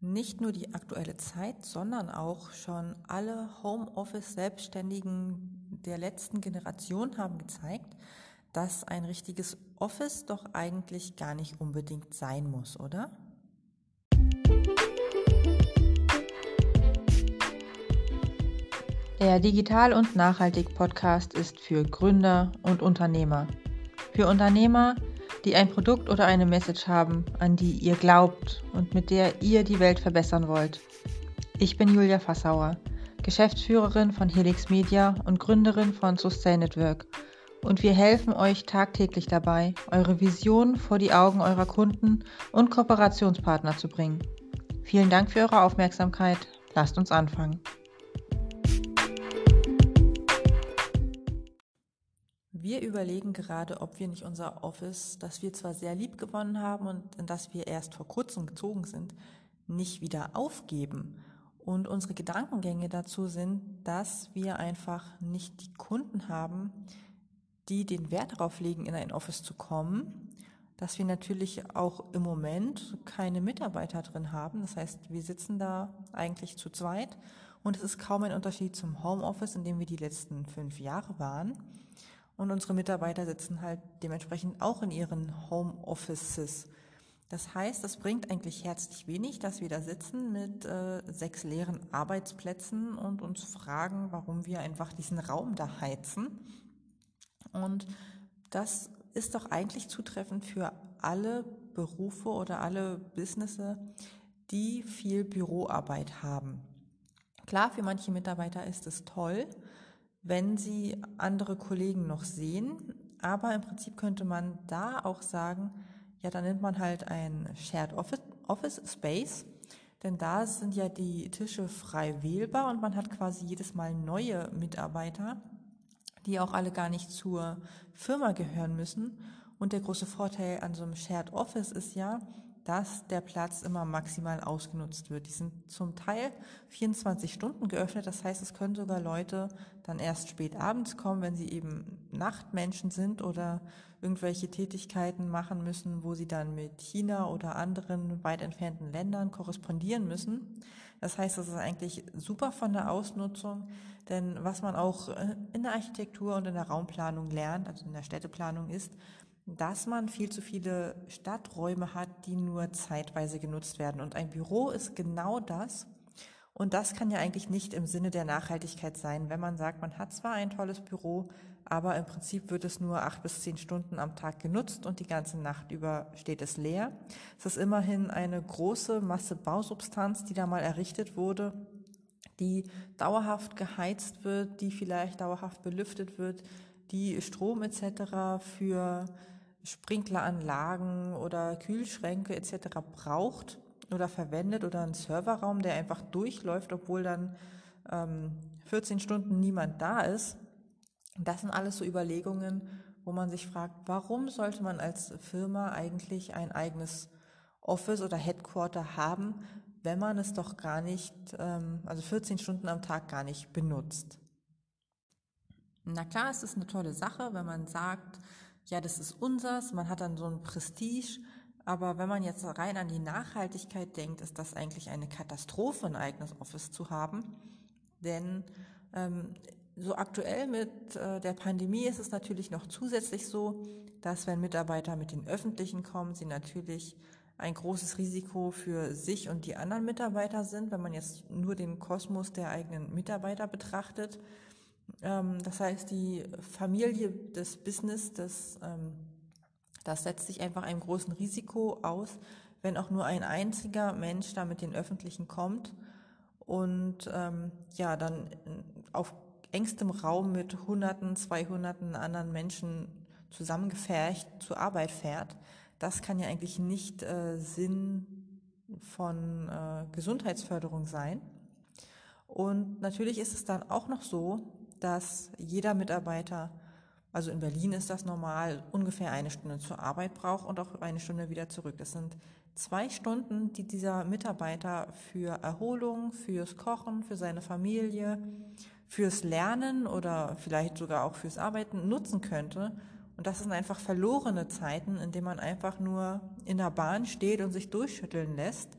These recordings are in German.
Nicht nur die aktuelle Zeit, sondern auch schon alle Homeoffice-Selbstständigen der letzten Generation haben gezeigt, dass ein richtiges Office doch eigentlich gar nicht unbedingt sein muss, oder? Der Digital und Nachhaltig Podcast ist für Gründer und Unternehmer. Für Unternehmer, die ein Produkt oder eine Message haben, an die ihr glaubt und mit der ihr die Welt verbessern wollt. Ich bin Julia Fassauer, Geschäftsführerin von Helix Media und Gründerin von Sustain Network. Und wir helfen euch tagtäglich dabei, eure Vision vor die Augen eurer Kunden und Kooperationspartner zu bringen. Vielen Dank für eure Aufmerksamkeit. Lasst uns anfangen. Wir überlegen gerade, ob wir nicht unser Office, das wir zwar sehr lieb gewonnen haben und in das wir erst vor kurzem gezogen sind, nicht wieder aufgeben. Und unsere Gedankengänge dazu sind, dass wir einfach nicht die Kunden haben, die den Wert darauf legen, in ein Office zu kommen, dass wir natürlich auch im Moment keine Mitarbeiter drin haben. Das heißt, wir sitzen da eigentlich zu zweit und es ist kaum ein Unterschied zum Homeoffice, in dem wir die letzten fünf Jahre waren. Und unsere Mitarbeiter sitzen halt dementsprechend auch in ihren Homeoffices. Das heißt, es bringt eigentlich herzlich wenig, dass wir da sitzen mit äh, sechs leeren Arbeitsplätzen und uns fragen, warum wir einfach diesen Raum da heizen. Und das ist doch eigentlich zutreffend für alle Berufe oder alle Businesses, die viel Büroarbeit haben. Klar, für manche Mitarbeiter ist es toll, wenn sie andere Kollegen noch sehen. Aber im Prinzip könnte man da auch sagen, ja, dann nimmt man halt ein Shared Office, Office Space, denn da sind ja die Tische frei wählbar und man hat quasi jedes Mal neue Mitarbeiter, die auch alle gar nicht zur Firma gehören müssen. Und der große Vorteil an so einem Shared Office ist ja, dass der Platz immer maximal ausgenutzt wird. Die sind zum Teil 24 Stunden geöffnet, das heißt, es können sogar Leute dann erst spät abends kommen, wenn sie eben Nachtmenschen sind oder irgendwelche Tätigkeiten machen müssen, wo sie dann mit China oder anderen weit entfernten Ländern korrespondieren müssen. Das heißt, das ist eigentlich super von der Ausnutzung, denn was man auch in der Architektur und in der Raumplanung lernt, also in der Städteplanung ist, dass man viel zu viele Stadträume hat, die nur zeitweise genutzt werden. Und ein Büro ist genau das. Und das kann ja eigentlich nicht im Sinne der Nachhaltigkeit sein, wenn man sagt, man hat zwar ein tolles Büro, aber im Prinzip wird es nur acht bis zehn Stunden am Tag genutzt und die ganze Nacht über steht es leer. Es ist immerhin eine große Masse Bausubstanz, die da mal errichtet wurde, die dauerhaft geheizt wird, die vielleicht dauerhaft belüftet wird, die Strom etc. für Sprinkleranlagen oder Kühlschränke etc. braucht oder verwendet oder einen Serverraum, der einfach durchläuft, obwohl dann ähm, 14 Stunden niemand da ist. Das sind alles so Überlegungen, wo man sich fragt, warum sollte man als Firma eigentlich ein eigenes Office oder Headquarter haben, wenn man es doch gar nicht, ähm, also 14 Stunden am Tag gar nicht benutzt. Na klar, es ist eine tolle Sache, wenn man sagt, ja, das ist unsers, man hat dann so ein Prestige, aber wenn man jetzt rein an die Nachhaltigkeit denkt, ist das eigentlich eine Katastrophe, ein eigenes Office zu haben. Denn ähm, so aktuell mit äh, der Pandemie ist es natürlich noch zusätzlich so, dass wenn Mitarbeiter mit den Öffentlichen kommen, sie natürlich ein großes Risiko für sich und die anderen Mitarbeiter sind, wenn man jetzt nur den Kosmos der eigenen Mitarbeiter betrachtet. Ähm, das heißt, die Familie des Business, das, ähm, das setzt sich einfach einem großen Risiko aus, wenn auch nur ein einziger Mensch da mit den Öffentlichen kommt und ähm, ja, dann auf engstem Raum mit Hunderten, Zweihunderten anderen Menschen zusammengefercht zur Arbeit fährt. Das kann ja eigentlich nicht äh, Sinn von äh, Gesundheitsförderung sein. Und natürlich ist es dann auch noch so, dass jeder Mitarbeiter, also in Berlin ist das normal, ungefähr eine Stunde zur Arbeit braucht und auch eine Stunde wieder zurück. Das sind zwei Stunden, die dieser Mitarbeiter für Erholung, fürs Kochen, für seine Familie, fürs Lernen oder vielleicht sogar auch fürs Arbeiten nutzen könnte. Und das sind einfach verlorene Zeiten, in denen man einfach nur in der Bahn steht und sich durchschütteln lässt,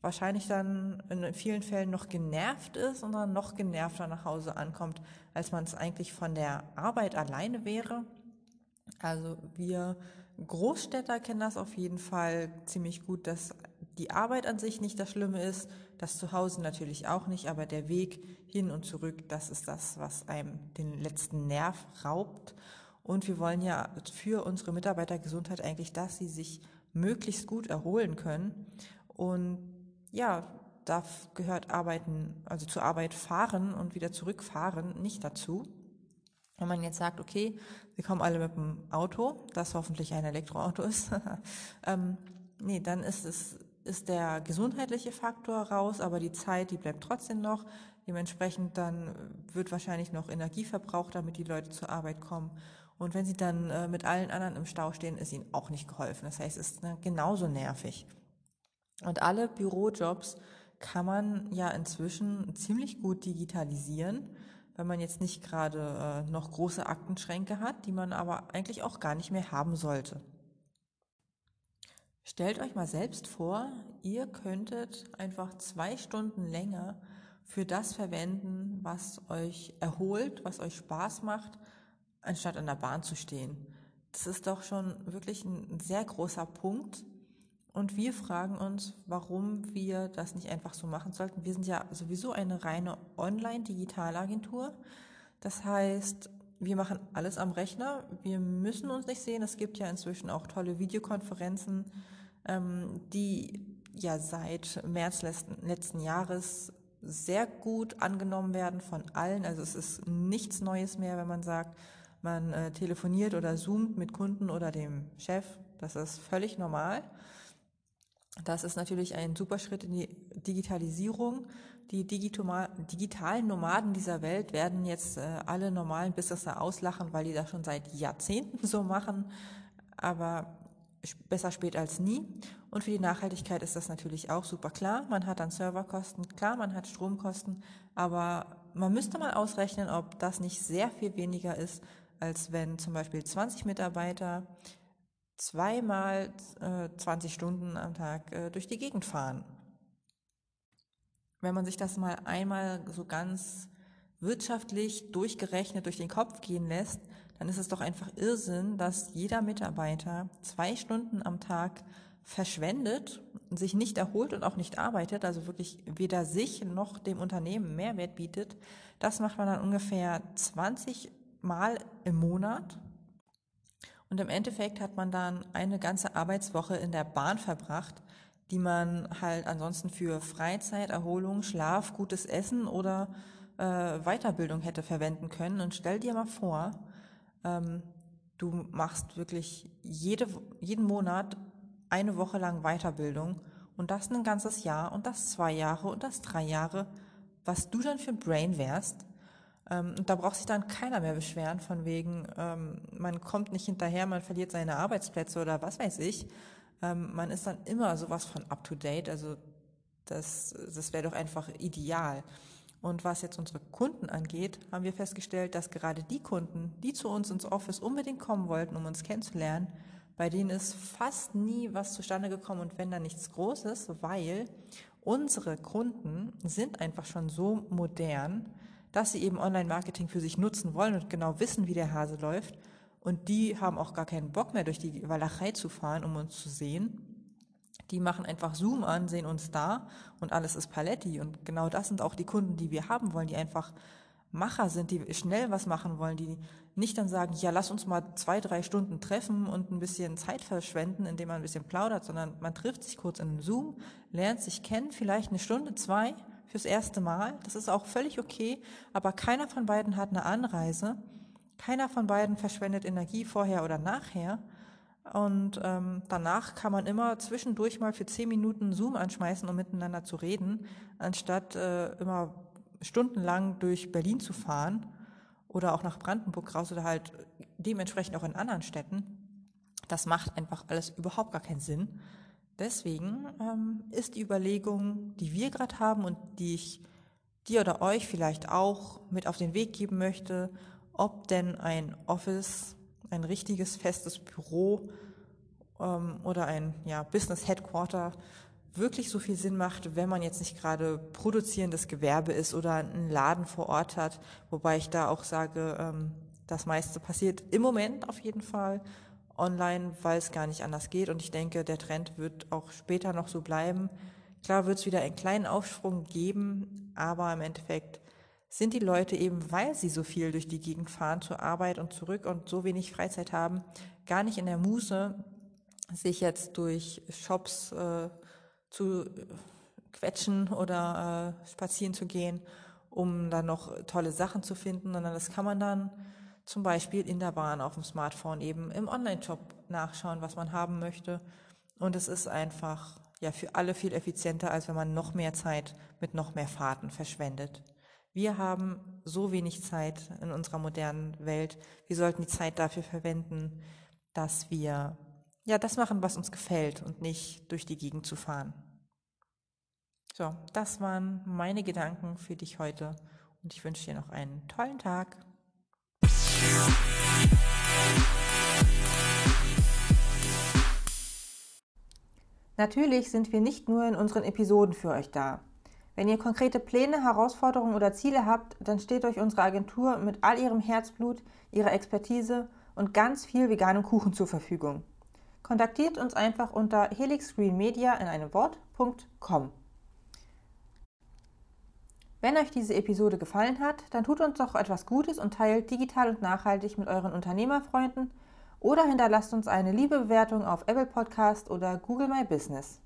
wahrscheinlich dann in vielen Fällen noch genervt ist und dann noch genervter nach Hause ankommt, als man es eigentlich von der Arbeit alleine wäre. Also wir Großstädter kennen das auf jeden Fall ziemlich gut, dass die Arbeit an sich nicht das Schlimme ist, das Zuhause natürlich auch nicht, aber der Weg hin und zurück, das ist das, was einem den letzten Nerv raubt. Und wir wollen ja für unsere Mitarbeitergesundheit eigentlich, dass sie sich möglichst gut erholen können. Und ja, da gehört Arbeiten, also zur Arbeit fahren und wieder zurückfahren nicht dazu. Wenn man jetzt sagt, okay, wir kommen alle mit dem Auto, das hoffentlich ein Elektroauto ist, ähm, nee, dann ist es ist der gesundheitliche Faktor raus, aber die Zeit, die bleibt trotzdem noch. Dementsprechend dann wird wahrscheinlich noch Energie verbraucht, damit die Leute zur Arbeit kommen. Und wenn sie dann äh, mit allen anderen im Stau stehen, ist ihnen auch nicht geholfen. Das heißt, es ist ne, genauso nervig. Und alle Bürojobs kann man ja inzwischen ziemlich gut digitalisieren, wenn man jetzt nicht gerade äh, noch große Aktenschränke hat, die man aber eigentlich auch gar nicht mehr haben sollte. Stellt euch mal selbst vor, ihr könntet einfach zwei Stunden länger für das verwenden, was euch erholt, was euch Spaß macht, anstatt an der Bahn zu stehen. Das ist doch schon wirklich ein sehr großer Punkt. Und wir fragen uns, warum wir das nicht einfach so machen sollten. Wir sind ja sowieso eine reine Online-Digitalagentur. Das heißt, wir machen alles am Rechner. Wir müssen uns nicht sehen. Es gibt ja inzwischen auch tolle Videokonferenzen ähm, die ja seit März letzten, letzten Jahres sehr gut angenommen werden von allen. Also es ist nichts Neues mehr, wenn man sagt, man äh, telefoniert oder zoomt mit Kunden oder dem Chef. Das ist völlig normal. Das ist natürlich ein super Schritt in die Digitalisierung. Die digitalen Nomaden dieser Welt werden jetzt äh, alle normalen Businesser auslachen, weil die das schon seit Jahrzehnten so machen. Aber besser spät als nie. Und für die Nachhaltigkeit ist das natürlich auch super klar. Man hat dann Serverkosten, klar, man hat Stromkosten, aber man müsste mal ausrechnen, ob das nicht sehr viel weniger ist, als wenn zum Beispiel 20 Mitarbeiter zweimal äh, 20 Stunden am Tag äh, durch die Gegend fahren. Wenn man sich das mal einmal so ganz wirtschaftlich durchgerechnet durch den Kopf gehen lässt, dann ist es doch einfach Irrsinn, dass jeder Mitarbeiter zwei Stunden am Tag verschwendet, sich nicht erholt und auch nicht arbeitet, also wirklich weder sich noch dem Unternehmen Mehrwert bietet. Das macht man dann ungefähr 20 Mal im Monat. Und im Endeffekt hat man dann eine ganze Arbeitswoche in der Bahn verbracht, die man halt ansonsten für Freizeit, Erholung, Schlaf, gutes Essen oder äh, Weiterbildung hätte verwenden können. Und stell dir mal vor, ähm, du machst wirklich jede, jeden Monat eine Woche lang Weiterbildung und das ein ganzes Jahr und das zwei Jahre und das drei Jahre, was du dann für ein Brain wärst. Ähm, und da braucht sich dann keiner mehr beschweren von wegen, ähm, man kommt nicht hinterher, man verliert seine Arbeitsplätze oder was weiß ich. Ähm, man ist dann immer sowas von up to date, also das, das wäre doch einfach ideal. Und was jetzt unsere Kunden angeht, haben wir festgestellt, dass gerade die Kunden, die zu uns ins Office unbedingt kommen wollten, um uns kennenzulernen, bei denen ist fast nie was zustande gekommen und wenn da nichts Großes, weil unsere Kunden sind einfach schon so modern, dass sie eben Online-Marketing für sich nutzen wollen und genau wissen, wie der Hase läuft. Und die haben auch gar keinen Bock mehr durch die Walachei zu fahren, um uns zu sehen, die machen einfach Zoom an, sehen uns da und alles ist Paletti. Und genau das sind auch die Kunden, die wir haben wollen, die einfach Macher sind, die schnell was machen wollen, die nicht dann sagen, ja, lass uns mal zwei, drei Stunden treffen und ein bisschen Zeit verschwenden, indem man ein bisschen plaudert, sondern man trifft sich kurz in einem Zoom, lernt sich kennen, vielleicht eine Stunde, zwei fürs erste Mal. Das ist auch völlig okay, aber keiner von beiden hat eine Anreise. Keiner von beiden verschwendet Energie vorher oder nachher. Und ähm, danach kann man immer zwischendurch mal für zehn Minuten Zoom anschmeißen, um miteinander zu reden, anstatt äh, immer stundenlang durch Berlin zu fahren oder auch nach Brandenburg raus oder halt dementsprechend auch in anderen Städten. Das macht einfach alles überhaupt gar keinen Sinn. Deswegen ähm, ist die Überlegung, die wir gerade haben und die ich dir oder euch vielleicht auch mit auf den Weg geben möchte, ob denn ein Office ein richtiges festes Büro ähm, oder ein ja, Business Headquarter wirklich so viel Sinn macht, wenn man jetzt nicht gerade produzierendes Gewerbe ist oder einen Laden vor Ort hat. Wobei ich da auch sage, ähm, das meiste passiert im Moment auf jeden Fall online, weil es gar nicht anders geht. Und ich denke, der Trend wird auch später noch so bleiben. Klar wird es wieder einen kleinen Aufschwung geben, aber im Endeffekt sind die Leute eben, weil sie so viel durch die Gegend fahren zur Arbeit und zurück und so wenig Freizeit haben, gar nicht in der Muße, sich jetzt durch Shops äh, zu quetschen oder äh, spazieren zu gehen, um dann noch tolle Sachen zu finden, sondern das kann man dann zum Beispiel in der Bahn auf dem Smartphone eben im Online-Shop nachschauen, was man haben möchte. Und es ist einfach ja für alle viel effizienter, als wenn man noch mehr Zeit mit noch mehr Fahrten verschwendet. Wir haben so wenig Zeit in unserer modernen Welt. Wir sollten die Zeit dafür verwenden, dass wir ja das machen, was uns gefällt und nicht durch die Gegend zu fahren. So, das waren meine Gedanken für dich heute und ich wünsche dir noch einen tollen Tag. Natürlich sind wir nicht nur in unseren Episoden für euch da. Wenn ihr konkrete Pläne, Herausforderungen oder Ziele habt, dann steht euch unsere Agentur mit all ihrem Herzblut, ihrer Expertise und ganz viel veganem Kuchen zur Verfügung. Kontaktiert uns einfach unter helixgreenmedia in einem Wort.com. Wenn euch diese Episode gefallen hat, dann tut uns doch etwas Gutes und teilt digital und nachhaltig mit euren Unternehmerfreunden oder hinterlasst uns eine liebe Bewertung auf Apple Podcast oder Google My Business.